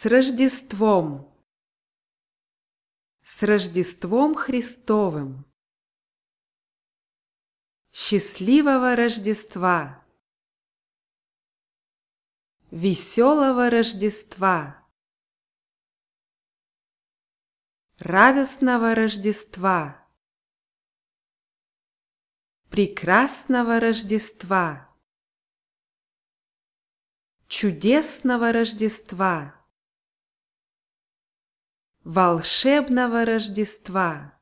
С Рождеством! С Рождеством Христовым! Счастливого Рождества! Веселого Рождества! Радостного Рождества! Прекрасного Рождества! Чудесного Рождества! Волшебного Рождества!